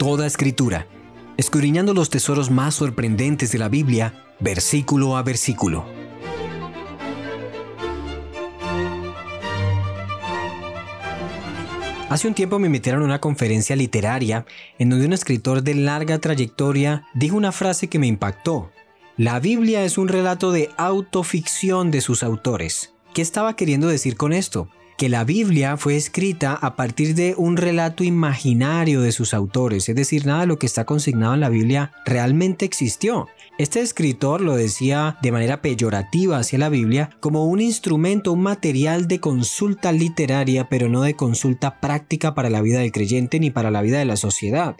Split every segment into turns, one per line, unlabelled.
toda escritura, escudriñando los tesoros más sorprendentes de la Biblia, versículo a versículo. Hace un tiempo me metieron a una conferencia literaria en donde un escritor de larga trayectoria dijo una frase que me impactó. La Biblia es un relato de autoficción de sus autores. ¿Qué estaba queriendo decir con esto? Que la Biblia fue escrita a partir de un relato imaginario de sus autores, es decir, nada de lo que está consignado en la Biblia realmente existió. Este escritor lo decía de manera peyorativa hacia la Biblia como un instrumento, un material de consulta literaria, pero no de consulta práctica para la vida del creyente ni para la vida de la sociedad.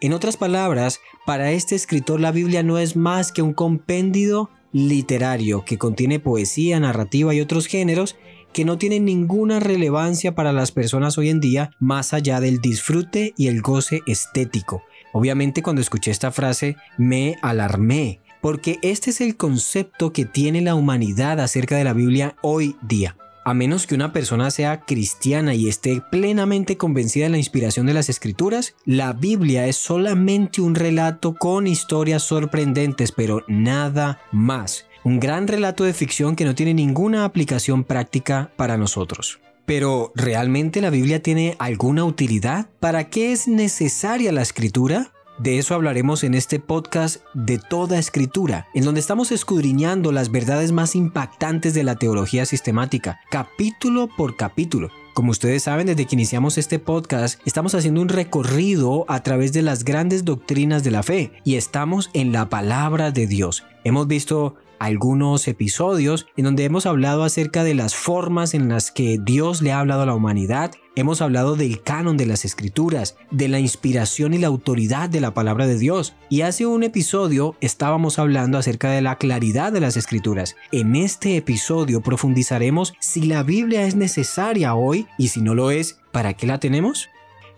En otras palabras, para este escritor la Biblia no es más que un compendio literario que contiene poesía, narrativa y otros géneros que no tiene ninguna relevancia para las personas hoy en día más allá del disfrute y el goce estético. Obviamente cuando escuché esta frase me alarmé, porque este es el concepto que tiene la humanidad acerca de la Biblia hoy día. A menos que una persona sea cristiana y esté plenamente convencida de la inspiración de las escrituras, la Biblia es solamente un relato con historias sorprendentes, pero nada más un gran relato de ficción que no tiene ninguna aplicación práctica para nosotros. Pero, ¿realmente la Biblia tiene alguna utilidad? ¿Para qué es necesaria la escritura? De eso hablaremos en este podcast de toda escritura, en donde estamos escudriñando las verdades más impactantes de la teología sistemática, capítulo por capítulo. Como ustedes saben, desde que iniciamos este podcast, estamos haciendo un recorrido a través de las grandes doctrinas de la fe y estamos en la palabra de Dios. Hemos visto algunos episodios en donde hemos hablado acerca de las formas en las que Dios le ha hablado a la humanidad, hemos hablado del canon de las escrituras, de la inspiración y la autoridad de la palabra de Dios, y hace un episodio estábamos hablando acerca de la claridad de las escrituras. En este episodio profundizaremos si la Biblia es necesaria hoy y si no lo es, ¿para qué la tenemos?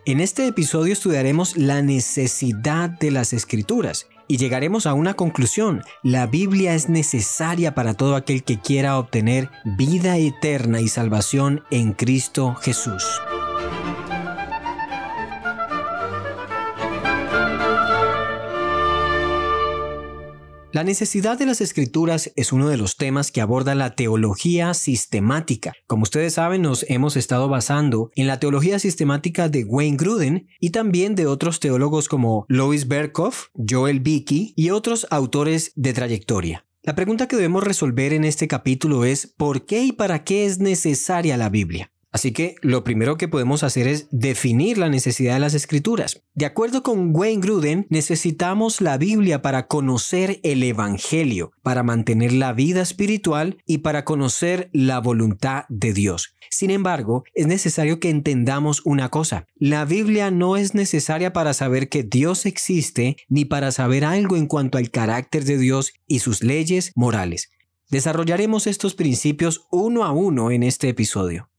En este episodio estudiaremos la necesidad de las escrituras y llegaremos a una conclusión. La Biblia es necesaria para todo aquel que quiera obtener vida eterna y salvación en Cristo Jesús. La necesidad de las escrituras es uno de los temas que aborda la teología sistemática. Como ustedes saben, nos hemos estado basando en la teología sistemática de Wayne Gruden y también de otros teólogos como Lois Berkhoff, Joel Bickey y otros autores de trayectoria. La pregunta que debemos resolver en este capítulo es ¿por qué y para qué es necesaria la Biblia? Así que lo primero que podemos hacer es definir la necesidad de las escrituras. De acuerdo con Wayne Gruden, necesitamos la Biblia para conocer el Evangelio, para mantener la vida espiritual y para conocer la voluntad de Dios. Sin embargo, es necesario que entendamos una cosa. La Biblia no es necesaria para saber que Dios existe ni para saber algo en cuanto al carácter de Dios y sus leyes morales. Desarrollaremos estos principios uno a uno en este episodio.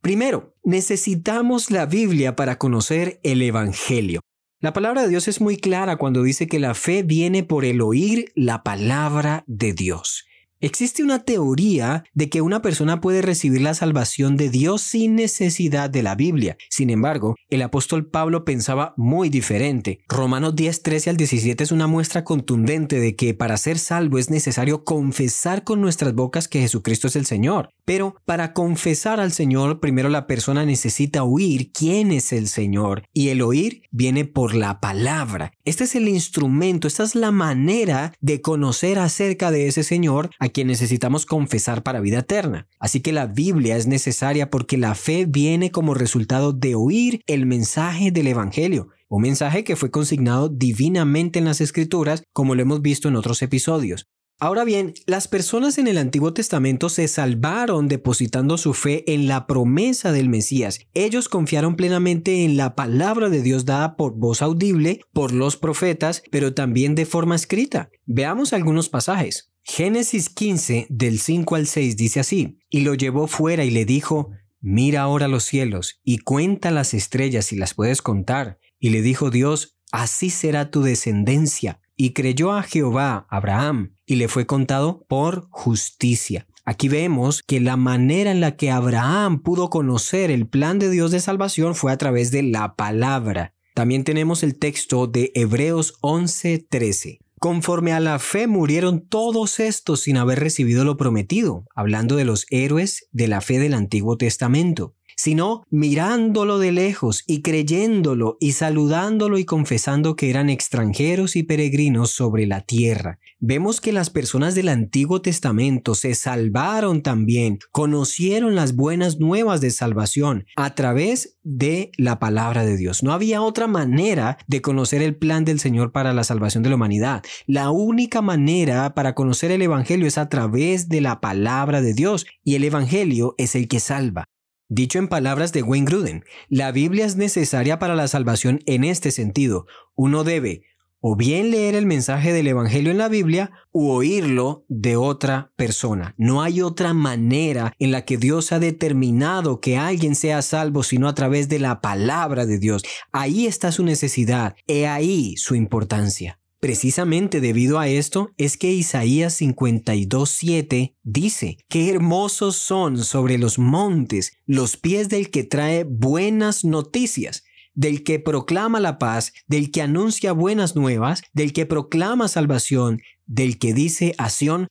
Primero, necesitamos la Biblia para conocer el Evangelio. La palabra de Dios es muy clara cuando dice que la fe viene por el oír la palabra de Dios. Existe una teoría de que una persona puede recibir la salvación de Dios sin necesidad de la Biblia. Sin embargo, el apóstol Pablo pensaba muy diferente. Romanos 10, 13 al 17 es una muestra contundente de que para ser salvo es necesario confesar con nuestras bocas que Jesucristo es el Señor. Pero para confesar al Señor, primero la persona necesita oír quién es el Señor. Y el oír viene por la palabra. Este es el instrumento, esta es la manera de conocer acerca de ese Señor quien necesitamos confesar para vida eterna. Así que la Biblia es necesaria porque la fe viene como resultado de oír el mensaje del Evangelio, un mensaje que fue consignado divinamente en las Escrituras, como lo hemos visto en otros episodios. Ahora bien, las personas en el Antiguo Testamento se salvaron depositando su fe en la promesa del Mesías. Ellos confiaron plenamente en la palabra de Dios dada por voz audible, por los profetas, pero también de forma escrita. Veamos algunos pasajes. Génesis 15 del 5 al 6 dice así, y lo llevó fuera y le dijo, mira ahora los cielos y cuenta las estrellas si las puedes contar. Y le dijo Dios, así será tu descendencia y creyó a Jehová, Abraham, y le fue contado por justicia. Aquí vemos que la manera en la que Abraham pudo conocer el plan de Dios de salvación fue a través de la palabra. También tenemos el texto de Hebreos 11:13. Conforme a la fe murieron todos estos sin haber recibido lo prometido, hablando de los héroes de la fe del Antiguo Testamento sino mirándolo de lejos y creyéndolo y saludándolo y confesando que eran extranjeros y peregrinos sobre la tierra. Vemos que las personas del Antiguo Testamento se salvaron también, conocieron las buenas nuevas de salvación a través de la palabra de Dios. No había otra manera de conocer el plan del Señor para la salvación de la humanidad. La única manera para conocer el Evangelio es a través de la palabra de Dios y el Evangelio es el que salva. Dicho en palabras de Wayne Gruden, la Biblia es necesaria para la salvación en este sentido. Uno debe o bien leer el mensaje del Evangelio en la Biblia u oírlo de otra persona. No hay otra manera en la que Dios ha determinado que alguien sea salvo sino a través de la palabra de Dios. Ahí está su necesidad, he ahí su importancia. Precisamente debido a esto es que Isaías 52.7 dice, qué hermosos son sobre los montes los pies del que trae buenas noticias, del que proclama la paz, del que anuncia buenas nuevas, del que proclama salvación, del que dice a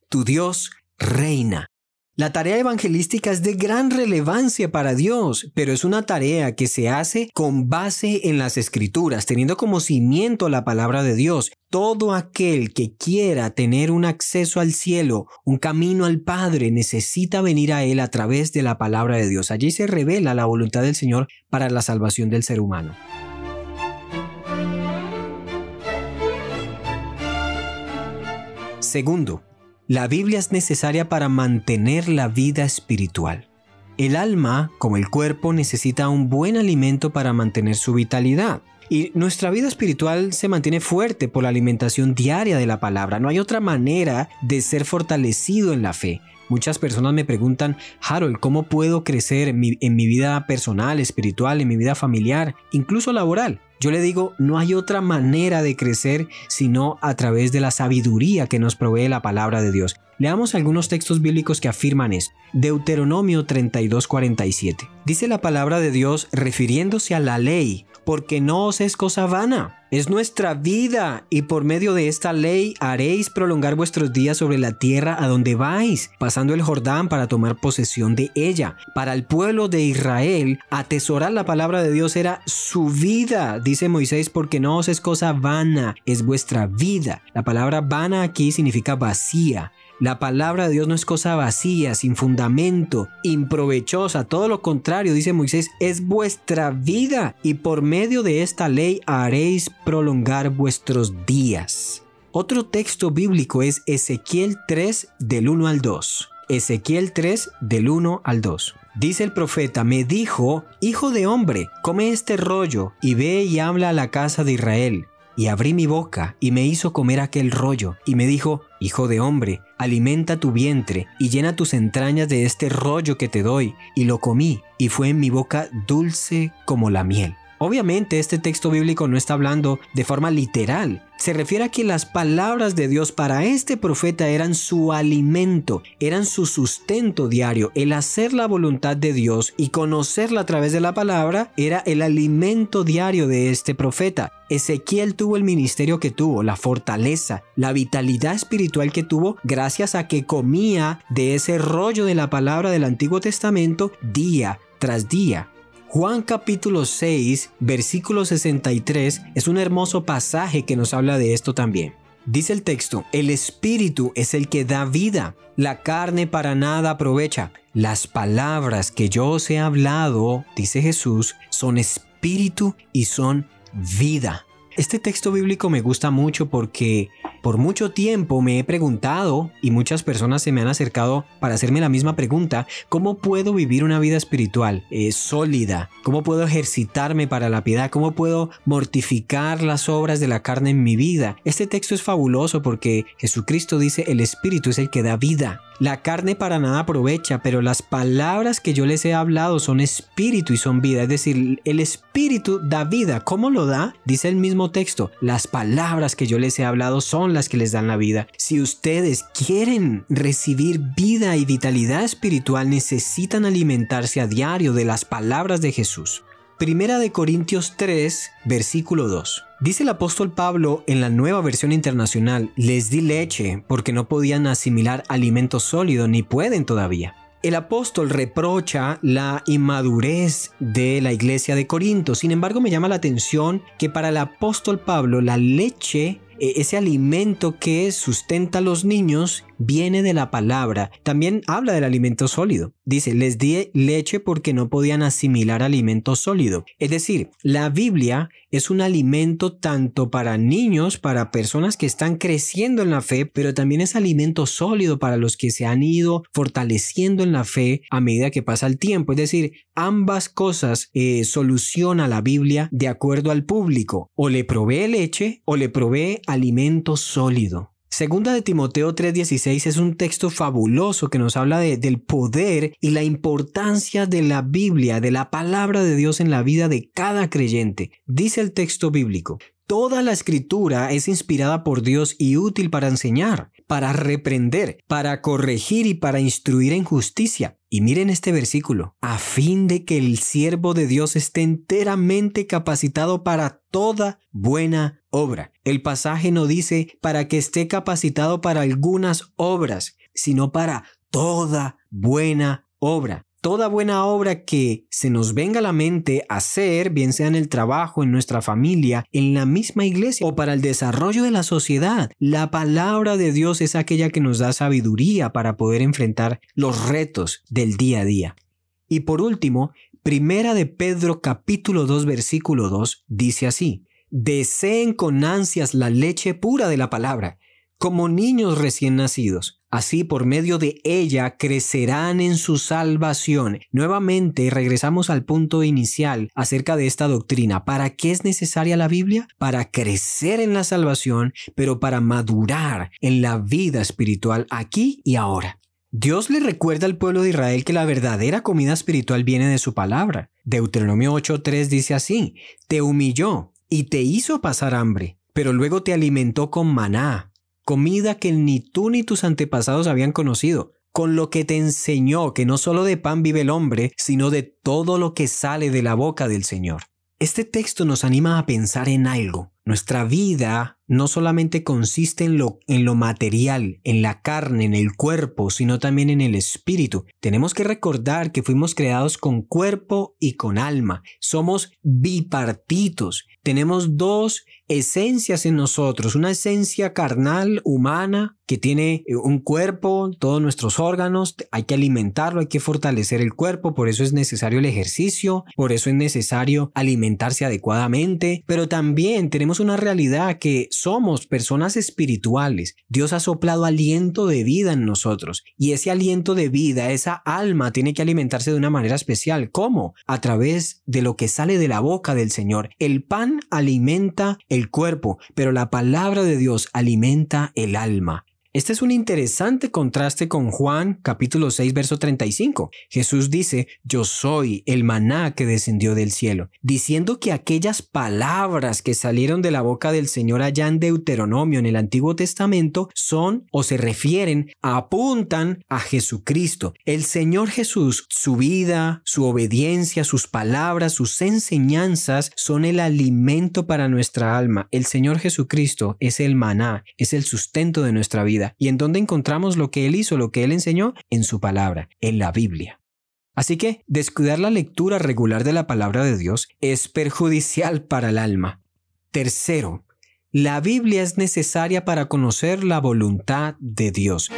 tu Dios reina. La tarea evangelística es de gran relevancia para Dios, pero es una tarea que se hace con base en las escrituras, teniendo como cimiento la palabra de Dios. Todo aquel que quiera tener un acceso al cielo, un camino al Padre, necesita venir a Él a través de la palabra de Dios. Allí se revela la voluntad del Señor para la salvación del ser humano. Segundo, la Biblia es necesaria para mantener la vida espiritual. El alma, como el cuerpo, necesita un buen alimento para mantener su vitalidad. Y nuestra vida espiritual se mantiene fuerte por la alimentación diaria de la palabra. No hay otra manera de ser fortalecido en la fe. Muchas personas me preguntan, Harold, ¿cómo puedo crecer en mi, vida personal, espiritual, en mi vida familiar, incluso laboral? Yo le digo, no hay otra manera de crecer sino a través de la sabiduría que nos provee la palabra de Dios. Leamos algunos textos bíblicos que afirman esto. Deuteronomio 32:47. Dice la palabra de Dios refiriéndose a la ley, porque no os es cosa vana. Es nuestra vida y por medio de esta ley haréis prolongar vuestros días sobre la tierra a donde vais, pasando el Jordán para tomar posesión de ella. Para el pueblo de Israel, atesorar la palabra de Dios era su vida, dice Moisés, porque no os es cosa vana, es vuestra vida. La palabra vana aquí significa vacía. La palabra de Dios no es cosa vacía, sin fundamento, improvechosa, todo lo contrario, dice Moisés, es vuestra vida y por medio de esta ley haréis prolongar vuestros días. Otro texto bíblico es Ezequiel 3 del 1 al 2. Ezequiel 3 del 1 al 2. Dice el profeta, me dijo, Hijo de hombre, come este rollo y ve y habla a la casa de Israel. Y abrí mi boca y me hizo comer aquel rollo, y me dijo, Hijo de hombre, alimenta tu vientre y llena tus entrañas de este rollo que te doy. Y lo comí, y fue en mi boca dulce como la miel. Obviamente este texto bíblico no está hablando de forma literal. Se refiere a que las palabras de Dios para este profeta eran su alimento, eran su sustento diario. El hacer la voluntad de Dios y conocerla a través de la palabra era el alimento diario de este profeta. Ezequiel tuvo el ministerio que tuvo, la fortaleza, la vitalidad espiritual que tuvo gracias a que comía de ese rollo de la palabra del Antiguo Testamento día tras día. Juan capítulo 6, versículo 63 es un hermoso pasaje que nos habla de esto también. Dice el texto, el espíritu es el que da vida, la carne para nada aprovecha. Las palabras que yo os he hablado, dice Jesús, son espíritu y son vida. Este texto bíblico me gusta mucho porque por mucho tiempo me he preguntado, y muchas personas se me han acercado para hacerme la misma pregunta, ¿cómo puedo vivir una vida espiritual eh, sólida? ¿Cómo puedo ejercitarme para la piedad? ¿Cómo puedo mortificar las obras de la carne en mi vida? Este texto es fabuloso porque Jesucristo dice, el Espíritu es el que da vida. La carne para nada aprovecha, pero las palabras que yo les he hablado son espíritu y son vida. Es decir, el espíritu da vida. ¿Cómo lo da? Dice el mismo texto. Las palabras que yo les he hablado son las que les dan la vida. Si ustedes quieren recibir vida y vitalidad espiritual, necesitan alimentarse a diario de las palabras de Jesús. Primera de Corintios 3, versículo 2. Dice el apóstol Pablo en la nueva versión internacional, les di leche porque no podían asimilar alimento sólido ni pueden todavía. El apóstol reprocha la inmadurez de la iglesia de Corinto. Sin embargo, me llama la atención que para el apóstol Pablo la leche ese alimento que sustenta a los niños viene de la palabra. También habla del alimento sólido. Dice, les di leche porque no podían asimilar alimento sólido. Es decir, la Biblia es un alimento tanto para niños, para personas que están creciendo en la fe, pero también es alimento sólido para los que se han ido fortaleciendo en la fe a medida que pasa el tiempo. Es decir, ambas cosas eh, soluciona la Biblia de acuerdo al público. O le provee leche o le provee alimento sólido. Segunda de Timoteo 3:16 es un texto fabuloso que nos habla del poder y la importancia de la Biblia, de la palabra de Dios en la vida de cada creyente. Dice el texto bíblico, Toda la escritura es inspirada por Dios y útil para enseñar, para reprender, para corregir y para instruir en justicia. Y miren este versículo, a fin de que el siervo de Dios esté enteramente capacitado para toda buena obra. El pasaje no dice para que esté capacitado para algunas obras, sino para toda buena obra toda buena obra que se nos venga a la mente hacer, bien sea en el trabajo, en nuestra familia, en la misma iglesia o para el desarrollo de la sociedad. La palabra de Dios es aquella que nos da sabiduría para poder enfrentar los retos del día a día. Y por último, Primera de Pedro capítulo 2 versículo 2 dice así, Deseen con ansias la leche pura de la palabra, como niños recién nacidos Así, por medio de ella, crecerán en su salvación. Nuevamente, regresamos al punto inicial acerca de esta doctrina. ¿Para qué es necesaria la Biblia? Para crecer en la salvación, pero para madurar en la vida espiritual aquí y ahora. Dios le recuerda al pueblo de Israel que la verdadera comida espiritual viene de su palabra. Deuteronomio 8.3 dice así, Te humilló y te hizo pasar hambre, pero luego te alimentó con maná comida que ni tú ni tus antepasados habían conocido, con lo que te enseñó que no solo de pan vive el hombre, sino de todo lo que sale de la boca del Señor. Este texto nos anima a pensar en algo. Nuestra vida no solamente consiste en lo, en lo material, en la carne, en el cuerpo, sino también en el espíritu. Tenemos que recordar que fuimos creados con cuerpo y con alma. Somos bipartitos. Tenemos dos esencias en nosotros, una esencia carnal, humana, que tiene eh, un cuerpo, todos nuestros órganos, hay que alimentarlo, hay que fortalecer el cuerpo, por eso es necesario el ejercicio, por eso es necesario alimentarse adecuadamente, pero también tenemos una realidad que somos personas espirituales. Dios ha soplado aliento de vida en nosotros y ese aliento de vida, esa alma tiene que alimentarse de una manera especial. ¿Cómo? A través de lo que sale de la boca del Señor. El pan alimenta el cuerpo, pero la palabra de Dios alimenta el alma. Este es un interesante contraste con Juan capítulo 6 verso 35. Jesús dice, yo soy el maná que descendió del cielo, diciendo que aquellas palabras que salieron de la boca del Señor allá en Deuteronomio en el Antiguo Testamento son o se refieren, apuntan a Jesucristo. El Señor Jesús, su vida, su obediencia, sus palabras, sus enseñanzas son el alimento para nuestra alma. El Señor Jesucristo es el maná, es el sustento de nuestra vida. ¿Y en dónde encontramos lo que Él hizo, lo que Él enseñó? En su palabra, en la Biblia. Así que descuidar la lectura regular de la palabra de Dios es perjudicial para el alma. Tercero, la Biblia es necesaria para conocer la voluntad de Dios.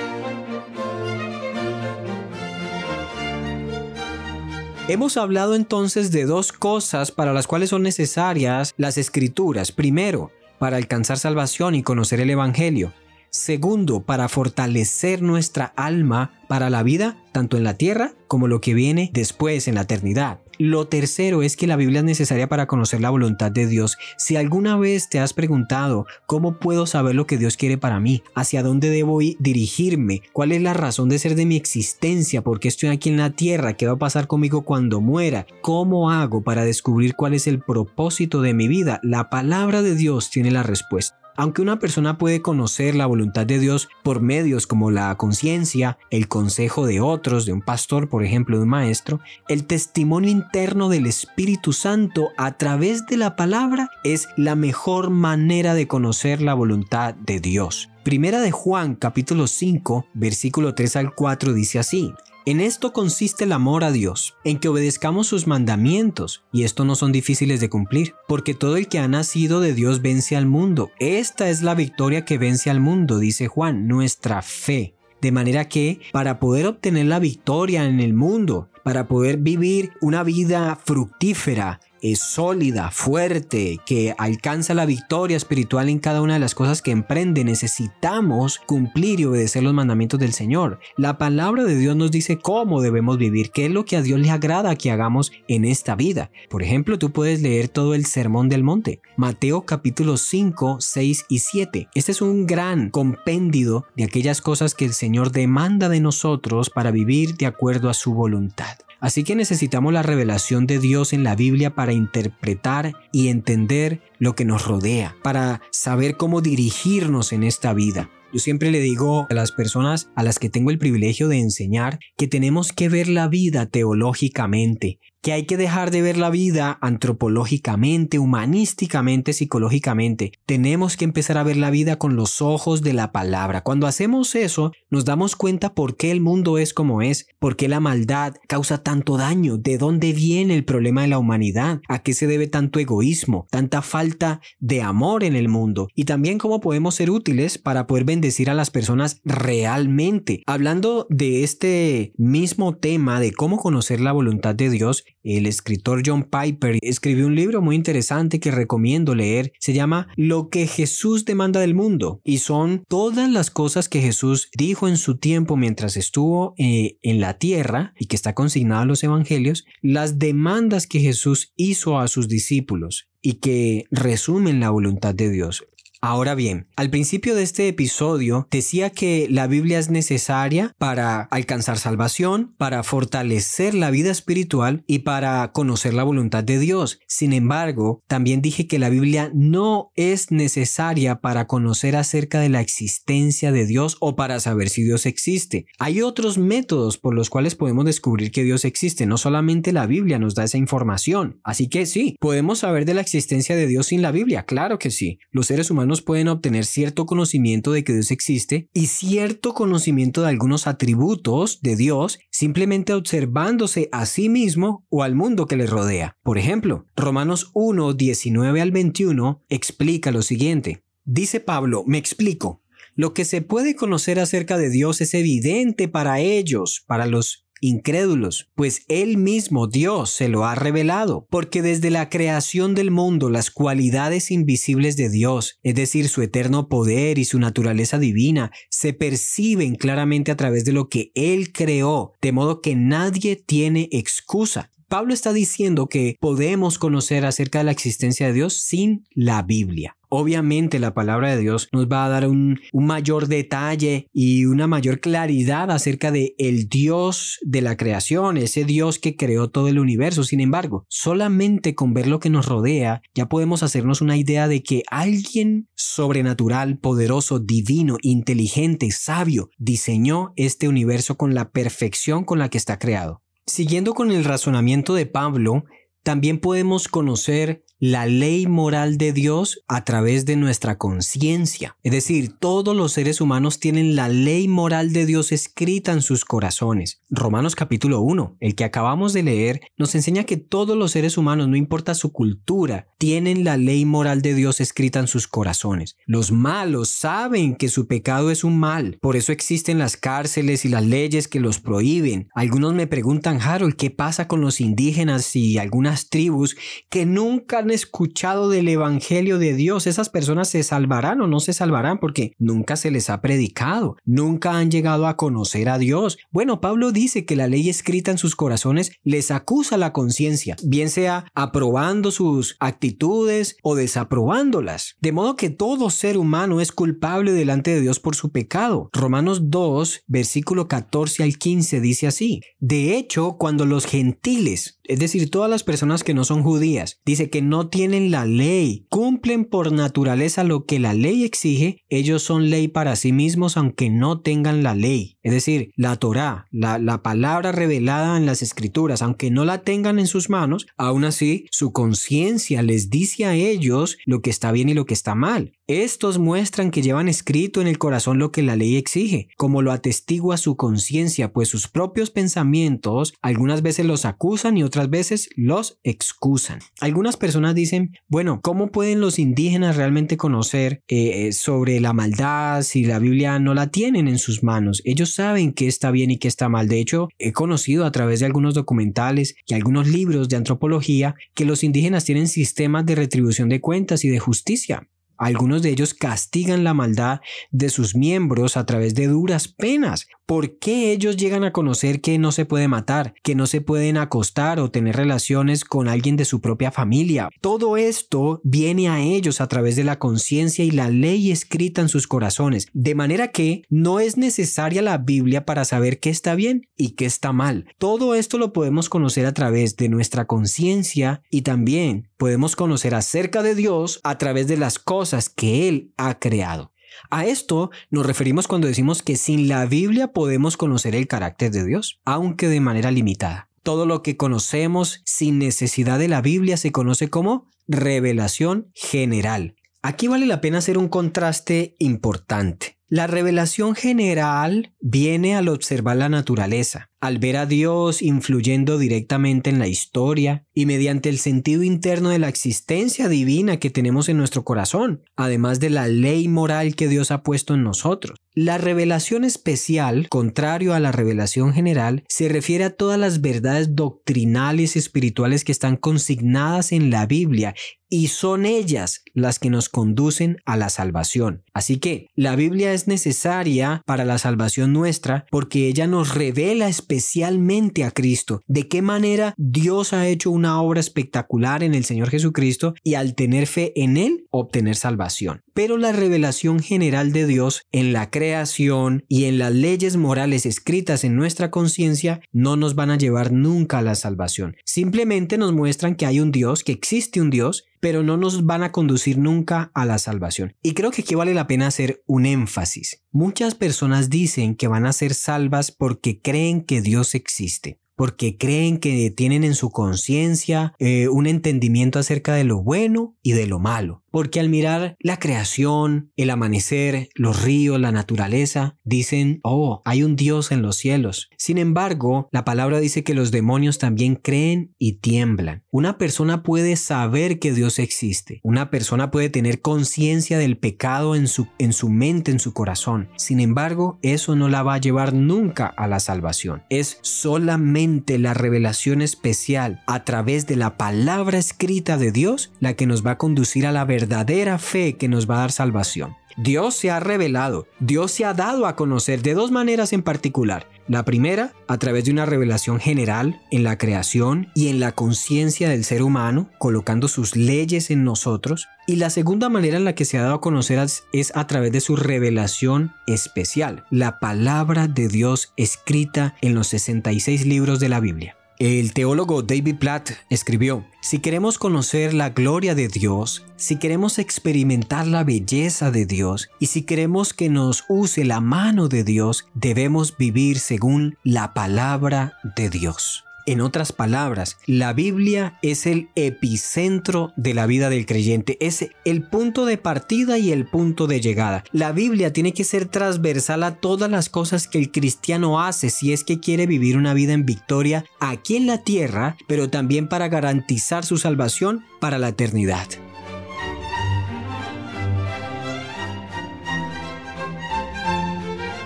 Hemos hablado entonces de dos cosas para las cuales son necesarias las escrituras. Primero, para alcanzar salvación y conocer el Evangelio. Segundo, para fortalecer nuestra alma para la vida, tanto en la tierra como lo que viene después en la eternidad. Lo tercero es que la Biblia es necesaria para conocer la voluntad de Dios. Si alguna vez te has preguntado cómo puedo saber lo que Dios quiere para mí, hacia dónde debo dirigirme, cuál es la razón de ser de mi existencia, por qué estoy aquí en la tierra, qué va a pasar conmigo cuando muera, cómo hago para descubrir cuál es el propósito de mi vida, la palabra de Dios tiene la respuesta. Aunque una persona puede conocer la voluntad de Dios por medios como la conciencia, el consejo de otros, de un pastor, por ejemplo, de un maestro, el testimonio interno del Espíritu Santo a través de la palabra es la mejor manera de conocer la voluntad de Dios. Primera de Juan capítulo 5 versículo 3 al 4 dice así, en esto consiste el amor a Dios, en que obedezcamos sus mandamientos, y esto no son difíciles de cumplir, porque todo el que ha nacido de Dios vence al mundo. Esta es la victoria que vence al mundo, dice Juan, nuestra fe. De manera que para poder obtener la victoria en el mundo, para poder vivir una vida fructífera, es sólida, fuerte, que alcanza la victoria espiritual en cada una de las cosas que emprende, necesitamos cumplir y obedecer los mandamientos del Señor. La palabra de Dios nos dice cómo debemos vivir, qué es lo que a Dios le agrada que hagamos en esta vida. Por ejemplo, tú puedes leer todo el Sermón del Monte, Mateo capítulo 5, 6 y 7. Este es un gran compendio de aquellas cosas que el Señor demanda de nosotros para vivir de acuerdo a su voluntad. Así que necesitamos la revelación de Dios en la Biblia para interpretar y entender lo que nos rodea, para saber cómo dirigirnos en esta vida. Yo siempre le digo a las personas a las que tengo el privilegio de enseñar que tenemos que ver la vida teológicamente, que hay que dejar de ver la vida antropológicamente, humanísticamente, psicológicamente. Tenemos que empezar a ver la vida con los ojos de la palabra. Cuando hacemos eso, nos damos cuenta por qué el mundo es como es, por qué la maldad causa tanto daño, de dónde viene el problema de la humanidad, a qué se debe tanto egoísmo, tanta falta de amor en el mundo y también cómo podemos ser útiles para poder bendecir a las personas realmente. Hablando de este mismo tema de cómo conocer la voluntad de Dios, el escritor John Piper escribió un libro muy interesante que recomiendo leer. Se llama Lo que Jesús demanda del mundo. Y son todas las cosas que Jesús dijo en su tiempo mientras estuvo eh, en la tierra y que está consignado en los evangelios, las demandas que Jesús hizo a sus discípulos y que resumen la voluntad de Dios. Ahora bien, al principio de este episodio decía que la Biblia es necesaria para alcanzar salvación, para fortalecer la vida espiritual y para conocer la voluntad de Dios. Sin embargo, también dije que la Biblia no es necesaria para conocer acerca de la existencia de Dios o para saber si Dios existe. Hay otros métodos por los cuales podemos descubrir que Dios existe. No solamente la Biblia nos da esa información. Así que sí, podemos saber de la existencia de Dios sin la Biblia. Claro que sí. Los seres humanos pueden obtener cierto conocimiento de que Dios existe y cierto conocimiento de algunos atributos de Dios simplemente observándose a sí mismo o al mundo que le rodea. Por ejemplo, Romanos 1, 19 al 21 explica lo siguiente. Dice Pablo, me explico. Lo que se puede conocer acerca de Dios es evidente para ellos, para los incrédulos, pues Él mismo Dios se lo ha revelado, porque desde la creación del mundo las cualidades invisibles de Dios, es decir, su eterno poder y su naturaleza divina, se perciben claramente a través de lo que Él creó, de modo que nadie tiene excusa. Pablo está diciendo que podemos conocer acerca de la existencia de Dios sin la Biblia. Obviamente la palabra de Dios nos va a dar un, mayor detalle y una mayor claridad acerca de el Dios de la creación, ese Dios que creó todo el universo. Sin embargo, solamente con ver lo que nos rodea ya podemos hacernos una idea de que alguien sobrenatural, poderoso, divino, inteligente, sabio, diseñó este universo con la perfección con la que está creado. Siguiendo con el razonamiento de Pablo, también podemos conocer la ley moral de Dios a través de nuestra conciencia. Es decir, todos los seres humanos tienen la ley moral de Dios escrita en sus corazones. Romanos capítulo 1, el que acabamos de leer, nos enseña que todos los seres humanos, no importa su cultura, tienen la ley moral de Dios escrita en sus corazones. Los malos saben que su pecado es un mal, por eso existen las cárceles y las leyes que los prohíben. Algunos me preguntan, Harold, ¿qué pasa con los indígenas y algunas tribus que nunca escuchado del Evangelio de Dios, esas personas se salvarán o no se salvarán porque nunca se les ha predicado, nunca han llegado a conocer a Dios. Bueno, Pablo dice que la ley escrita en sus corazones les acusa la conciencia, bien sea aprobando sus actitudes o desaprobándolas. De modo que todo ser humano es culpable delante de Dios por su pecado. Romanos 2, versículo 14 al 15 dice así. De hecho, cuando los gentiles, es decir, todas las personas que no son judías, dice que no tienen la ley, cumplen por naturaleza lo que la ley exige, ellos son ley para sí mismos aunque no tengan la ley. Es decir, la Torah, la, la palabra revelada en las escrituras, aunque no la tengan en sus manos, aún así su conciencia les dice a ellos lo que está bien y lo que está mal. Estos muestran que llevan escrito en el corazón lo que la ley exige, como lo atestigua su conciencia, pues sus propios pensamientos algunas veces los acusan y otras veces los excusan. Algunas personas dicen, bueno, ¿cómo pueden los indígenas realmente conocer eh, eh, sobre la maldad si la Biblia no la tienen en sus manos? Ellos saben qué está bien y qué está mal. De hecho, he conocido a través de algunos documentales y algunos libros de antropología que los indígenas tienen sistemas de retribución de cuentas y de justicia. Algunos de ellos castigan la maldad de sus miembros a través de duras penas. ¿Por qué ellos llegan a conocer que no se puede matar, que no se pueden acostar o tener relaciones con alguien de su propia familia? Todo esto viene a ellos a través de la conciencia y la ley escrita en sus corazones, de manera que no es necesaria la Biblia para saber qué está bien y qué está mal. Todo esto lo podemos conocer a través de nuestra conciencia y también podemos conocer acerca de Dios a través de las cosas que Él ha creado. A esto nos referimos cuando decimos que sin la Biblia podemos conocer el carácter de Dios, aunque de manera limitada. Todo lo que conocemos sin necesidad de la Biblia se conoce como revelación general. Aquí vale la pena hacer un contraste importante. La revelación general viene al observar la naturaleza, al ver a Dios influyendo directamente en la historia y mediante el sentido interno de la existencia divina que tenemos en nuestro corazón, además de la ley moral que Dios ha puesto en nosotros. La revelación especial, contrario a la revelación general, se refiere a todas las verdades doctrinales espirituales que están consignadas en la Biblia y son ellas las que nos conducen a la salvación. Así que la Biblia es necesaria para la salvación nuestra porque ella nos revela especialmente a Cristo, de qué manera Dios ha hecho una obra espectacular en el Señor Jesucristo y al tener fe en Él obtener salvación. Pero la revelación general de Dios en la creación y en las leyes morales escritas en nuestra conciencia no nos van a llevar nunca a la salvación. Simplemente nos muestran que hay un Dios, que existe un Dios, pero no nos van a conducir nunca a la salvación. Y creo que aquí vale la pena hacer un énfasis. Muchas personas dicen que van a ser salvas porque creen que Dios existe porque creen que tienen en su conciencia eh, un entendimiento acerca de lo bueno y de lo malo porque al mirar la creación, el amanecer, los ríos, la naturaleza, dicen, oh, hay un Dios en los cielos. Sin embargo, la palabra dice que los demonios también creen y tiemblan. Una persona puede saber que Dios existe. Una persona puede tener conciencia del pecado en su, en su mente, en su corazón. Sin embargo, eso no la va a llevar nunca a la salvación. Es solamente la revelación especial a través de la palabra escrita de Dios la que nos va a conducir a la verdad verdadera fe que nos va a dar salvación. Dios se ha revelado, Dios se ha dado a conocer de dos maneras en particular. La primera, a través de una revelación general en la creación y en la conciencia del ser humano, colocando sus leyes en nosotros. Y la segunda manera en la que se ha dado a conocer es a través de su revelación especial, la palabra de Dios escrita en los 66 libros de la Biblia. El teólogo David Platt escribió, si queremos conocer la gloria de Dios, si queremos experimentar la belleza de Dios y si queremos que nos use la mano de Dios, debemos vivir según la palabra de Dios. En otras palabras, la Biblia es el epicentro de la vida del creyente, es el punto de partida y el punto de llegada. La Biblia tiene que ser transversal a todas las cosas que el cristiano hace si es que quiere vivir una vida en victoria aquí en la tierra, pero también para garantizar su salvación para la eternidad.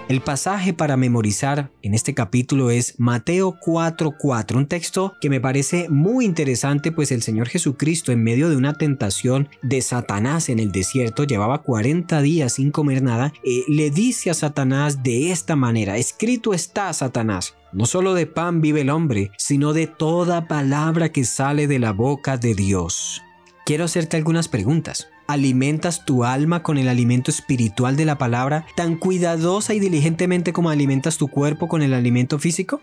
El pasaje para memorizar en este capítulo es Mateo 4:4, un texto que me parece muy interesante pues el Señor Jesucristo en medio de una tentación de Satanás en el desierto, llevaba 40 días sin comer nada, eh, le dice a Satanás de esta manera, escrito está Satanás, no solo de pan vive el hombre, sino de toda palabra que sale de la boca de Dios. Quiero hacerte algunas preguntas. ¿Alimentas tu alma con el alimento espiritual de la palabra tan cuidadosa y diligentemente como alimentas tu cuerpo con el alimento físico?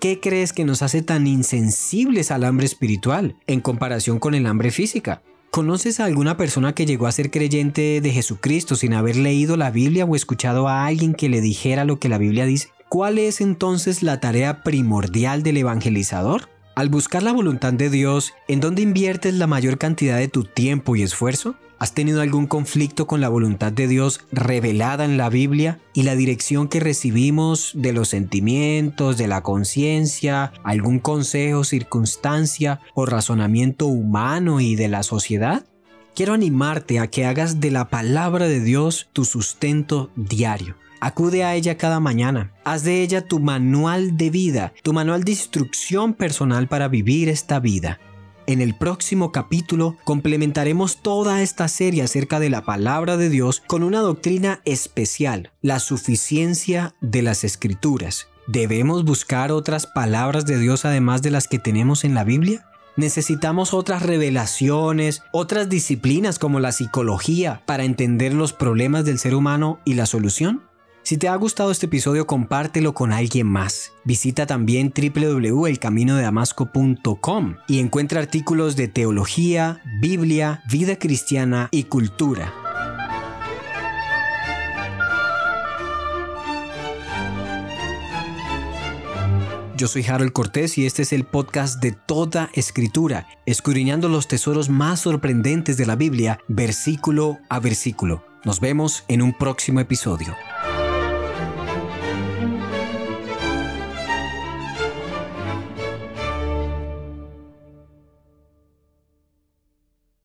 ¿Qué crees que nos hace tan insensibles al hambre espiritual en comparación con el hambre física? ¿Conoces a alguna persona que llegó a ser creyente de Jesucristo sin haber leído la Biblia o escuchado a alguien que le dijera lo que la Biblia dice? ¿Cuál es entonces la tarea primordial del evangelizador? Al buscar la voluntad de Dios, ¿en dónde inviertes la mayor cantidad de tu tiempo y esfuerzo? ¿Has tenido algún conflicto con la voluntad de Dios revelada en la Biblia y la dirección que recibimos de los sentimientos, de la conciencia, algún consejo, circunstancia o razonamiento humano y de la sociedad? Quiero animarte a que hagas de la palabra de Dios tu sustento diario. Acude a ella cada mañana. Haz de ella tu manual de vida, tu manual de instrucción personal para vivir esta vida. En el próximo capítulo complementaremos toda esta serie acerca de la palabra de Dios con una doctrina especial, la suficiencia de las escrituras. ¿Debemos buscar otras palabras de Dios además de las que tenemos en la Biblia? Necesitamos otras revelaciones, otras disciplinas como la psicología para entender los problemas del ser humano y la solución. Si te ha gustado este episodio, compártelo con alguien más. Visita también www.elcaminodedamasco.com y encuentra artículos de teología, Biblia, vida cristiana y cultura. Yo soy Harold Cortés y este es el podcast de toda escritura, escudriñando los tesoros más sorprendentes de la Biblia, versículo a versículo. Nos vemos en un próximo episodio.